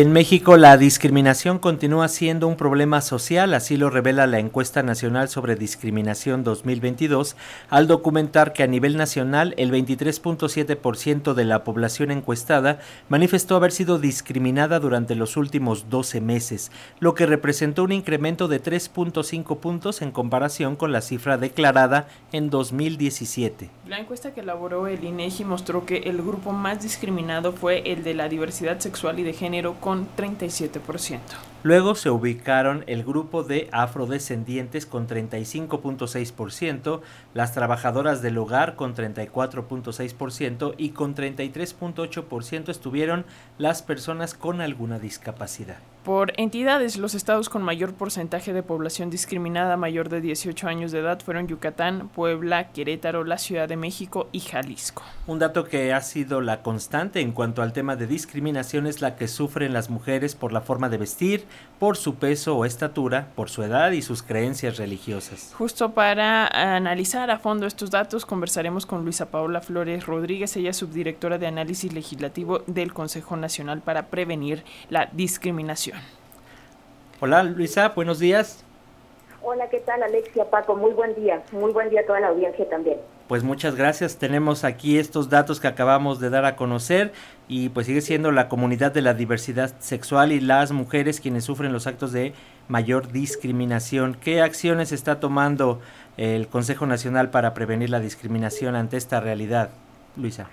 En México la discriminación continúa siendo un problema social, así lo revela la encuesta nacional sobre discriminación 2022, al documentar que a nivel nacional el 23.7% de la población encuestada manifestó haber sido discriminada durante los últimos 12 meses, lo que representó un incremento de 3.5 puntos en comparación con la cifra declarada en 2017. La encuesta que elaboró el INEGI mostró que el grupo más discriminado fue el de la diversidad sexual y de género con 37%. Luego se ubicaron el grupo de afrodescendientes con 35.6%, las trabajadoras del hogar con 34.6% y con 33.8% estuvieron las personas con alguna discapacidad. Por entidades, los estados con mayor porcentaje de población discriminada mayor de 18 años de edad fueron Yucatán, Puebla, Querétaro, la Ciudad de México y Jalisco. Un dato que ha sido la constante en cuanto al tema de discriminación es la que sufren las mujeres por la forma de vestir, por su peso o estatura, por su edad y sus creencias religiosas. Justo para analizar a fondo estos datos, conversaremos con Luisa Paola Flores Rodríguez, ella es subdirectora de análisis legislativo del Consejo Nacional para Prevenir la Discriminación. Hola Luisa, buenos días. Hola, ¿qué tal Alexia, Paco? Muy buen día, muy buen día a toda la audiencia también. Pues muchas gracias. Tenemos aquí estos datos que acabamos de dar a conocer y pues sigue siendo la comunidad de la diversidad sexual y las mujeres quienes sufren los actos de mayor discriminación. ¿Qué acciones está tomando el Consejo Nacional para prevenir la discriminación ante esta realidad, Luisa?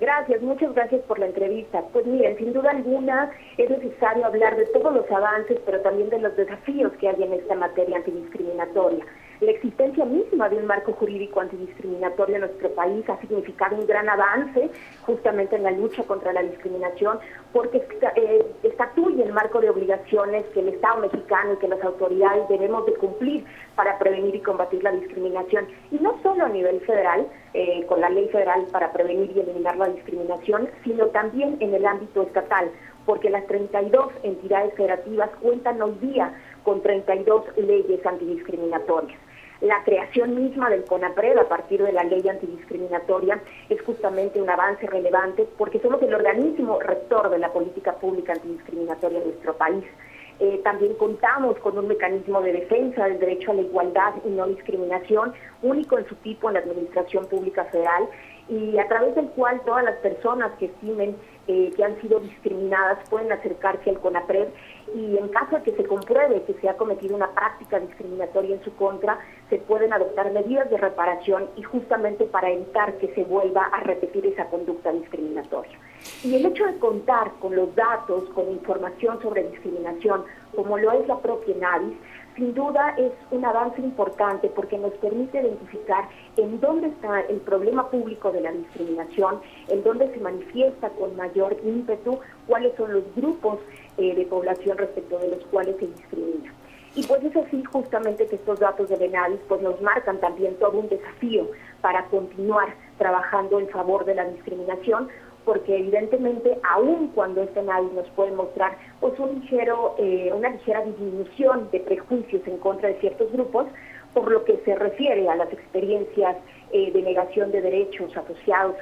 Gracias, muchas gracias por la entrevista. Pues miren, sin duda alguna es necesario hablar de todos los avances, pero también de los desafíos que hay en esta materia antidiscriminatoria. La existencia misma de un marco jurídico antidiscriminatorio en nuestro país ha significado un gran avance justamente en la lucha contra la discriminación porque eh, estatuye el marco de obligaciones que el Estado mexicano y que las autoridades debemos de cumplir para prevenir y combatir la discriminación. Y no solo a nivel federal, eh, con la ley federal para prevenir y eliminar la discriminación, sino también en el ámbito estatal, porque las 32 entidades federativas cuentan hoy día con 32 leyes antidiscriminatorias. La creación misma del CONAPRED a partir de la ley antidiscriminatoria es justamente un avance relevante porque somos el organismo rector de la política pública antidiscriminatoria en nuestro país. Eh, también contamos con un mecanismo de defensa del derecho a la igualdad y no discriminación, único en su tipo en la Administración Pública Federal, y a través del cual todas las personas que estimen eh, que han sido discriminadas pueden acercarse al CONAPRED y en caso de que se compruebe que se ha cometido una práctica discriminatoria en su contra, se pueden adoptar medidas de reparación y justamente para evitar que se vuelva a repetir esa conducta discriminatoria. Y el hecho de contar con los datos, con información sobre discriminación, como lo es la propia NAVIS, sin duda es un avance importante porque nos permite identificar en dónde está el problema público de la discriminación, en dónde se manifiesta con mayor ímpetu, cuáles son los grupos eh, de población respecto de los cuales se discrimina. Y pues es así justamente que estos datos de Benadis pues nos marcan también todo un desafío para continuar trabajando en favor de la discriminación, porque evidentemente aun cuando este análisis nos puede mostrar pues un ligero, eh, una ligera disminución de prejuicios en contra de ciertos grupos, por lo que se refiere a las experiencias eh, de negación de derechos asociados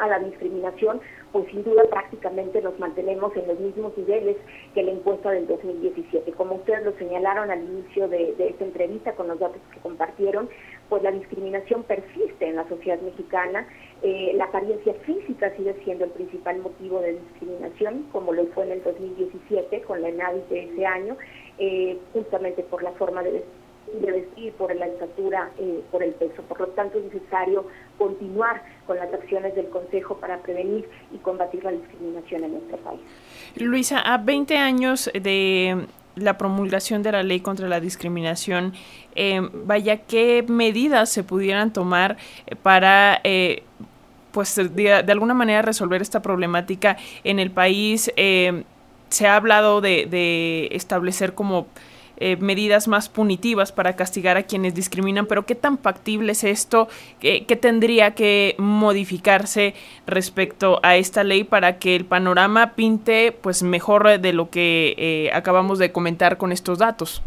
a la discriminación, pues sin duda prácticamente nos mantenemos en los mismos niveles que la encuesta del 2017. Como ustedes lo señalaron al inicio de, esta entrevista con los datos que compartieron, pues la discriminación persiste en la sociedad mexicana, eh, la apariencia física sigue siendo el principal motivo de discriminación, como lo fue en el 2017 con la ENAVIS de ese año, eh, justamente por la forma de de vestir, por la estatura, eh, por el peso. Por lo tanto, es necesario continuar con las acciones del Consejo para prevenir y combatir la discriminación en nuestro país. Luisa, a 20 años de la promulgación de la ley contra la discriminación, eh, vaya, ¿qué medidas se pudieran tomar para... Eh, pues de, alguna manera resolver esta problemática en el país. se ha hablado de establecer como eh, medidas más punitivas para castigar a quienes discriminan, pero ¿qué tan factible es esto? ¿Qué, tendría que modificarse respecto a esta ley para que el panorama pinte pues mejor de lo que eh, acabamos de comentar con estos datos?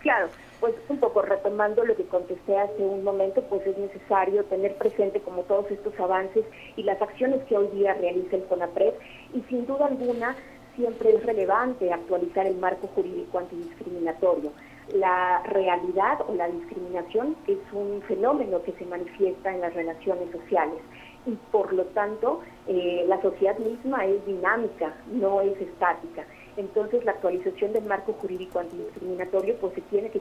Claro, pues un poco retomando lo que contesté hace un momento, pues es necesario tener presente como todos estos avances y las acciones que hoy día realiza el CONAPRED y sin duda alguna siempre es relevante actualizar el marco jurídico antidiscriminatorio. La realidad o la discriminación es un fenómeno que se manifiesta en las relaciones sociales y por lo tanto eh, la sociedad misma es dinámica, no es estática. Entonces la actualización del marco jurídico antidiscriminatorio pues se tiene que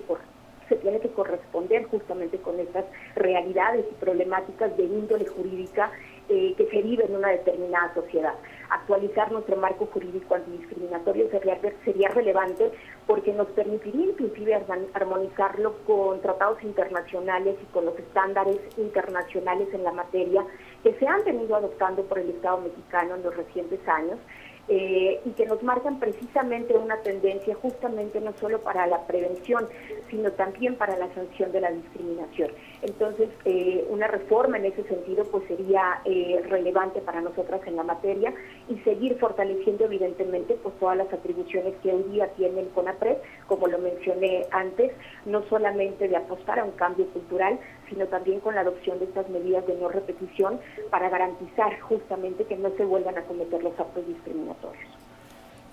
se tiene que corresponder justamente con estas realidades y problemáticas de índole jurídica eh, que se vive en una determinada sociedad. Actualizar nuestro marco jurídico antidiscriminatorio sería, sería relevante porque nos permitiría inclusive armonizarlo con tratados internacionales y con los estándares internacionales en la materia que se han venido adoptando por el Estado mexicano en los recientes años eh, y que nos marcan precisamente una tendencia justamente no solo para la prevención, sino también para la sanción de la discriminación. Entonces, eh, una reforma en ese sentido pues sería eh, relevante para nosotras en la materia y seguir fortaleciendo evidentemente pues todas las atribuciones que hoy día tiene el CONAPRED, como lo mencioné antes, no solamente de apostar a un cambio cultural, sino también con la adopción de estas medidas de no repetición para garantizar justamente que no se vuelvan a cometer los actos discriminatorios.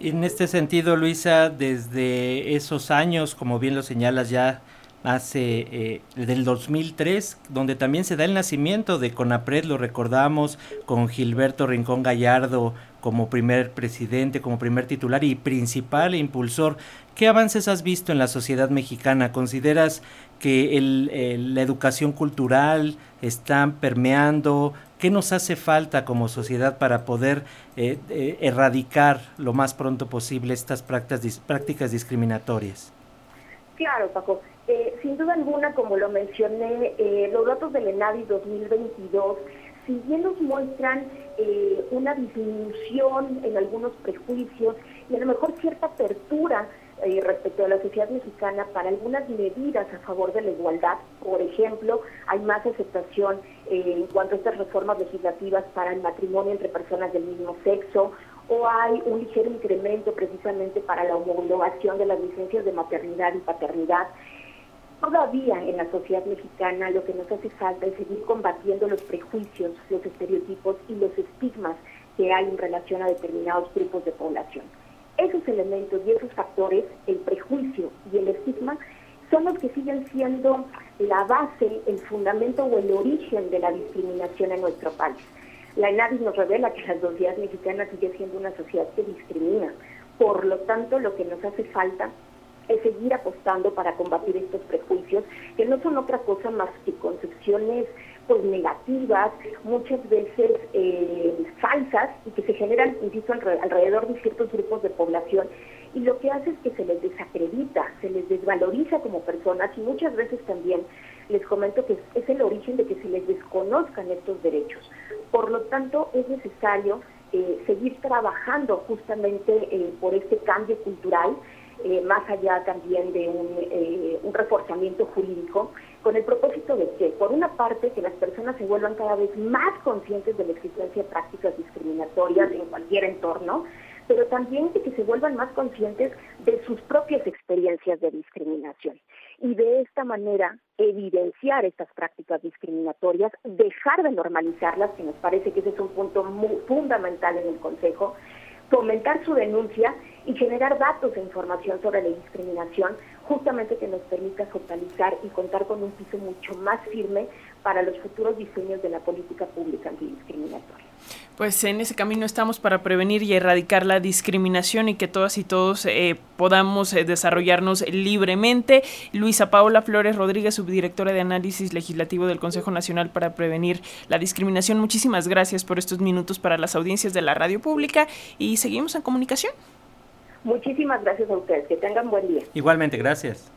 En este sentido, Luisa, desde esos años, como bien lo señalas ya, hace eh, del 2003, donde también se da el nacimiento de CONAPRED, lo recordamos con Gilberto Rincón Gallardo como primer presidente, como primer titular y principal e impulsor. ¿Qué avances has visto en la sociedad mexicana? ¿Consideras que el, la educación cultural está permeando? ¿Qué nos hace falta como sociedad para poder eh, eh, erradicar lo más pronto posible estas prácticas, prácticas discriminatorias? Claro, Paco. Eh, sin duda alguna, como lo mencioné, eh, los datos del ENADI 2022, si bien nos muestran eh, una disminución en algunos prejuicios y a lo mejor cierta apertura respecto a la sociedad mexicana para algunas medidas a favor de la igualdad, por ejemplo, hay más aceptación en cuanto a estas reformas legislativas para el matrimonio entre personas del mismo sexo o hay un ligero incremento precisamente para la homologación de las licencias de maternidad y paternidad. Todavía en la sociedad mexicana lo que nos hace falta es seguir combatiendo los prejuicios, los estereotipos y los estigmas que hay en relación a determinados grupos de población. Esos elementos y esos factores, el prejuicio y el estigma, son los que siguen siendo la base, el fundamento o el origen de la discriminación en nuestro país. La ENADIS nos revela que la sociedad mexicana sigue siendo una sociedad que discrimina. Por lo tanto, lo que nos hace falta es seguir apostando para combatir estos prejuicios, que no son otra cosa más que concepciones pues negativas, muchas veces eh, falsas y que se generan, insisto, alrededor de ciertos grupos de población y lo que hace es que se les desacredita, se les desvaloriza como personas y muchas veces también les comento que es el origen de que se les desconozcan estos derechos. Por lo tanto, es necesario eh, seguir trabajando justamente eh, por este cambio cultural eh, más allá también de eh, un, reforzamiento jurídico, con el propósito de que, por una parte, que las personas se vuelvan cada vez más conscientes de la existencia de prácticas discriminatorias en cualquier entorno, pero también de que se vuelvan más conscientes de sus propias experiencias de discriminación. Y de esta manera evidenciar estas prácticas discriminatorias, dejar de normalizarlas, que nos parece que ese es un punto muy fundamental en el Consejo, fomentar su denuncia y generar datos e información sobre la discriminación, justamente que nos permita focalizar y contar con un piso mucho más firme para los futuros diseños de la política pública antidiscriminatoria. Pues en ese camino estamos para prevenir y erradicar la discriminación y que todas y todos eh, podamos eh, desarrollarnos libremente. Luisa Paula Flores Rodríguez, subdirectora de Análisis Legislativo del Consejo Nacional para Prevenir la Discriminación, muchísimas gracias por estos minutos para las audiencias de la radio pública y seguimos en comunicación. Muchísimas gracias a ustedes. Que tengan buen día. Igualmente, gracias.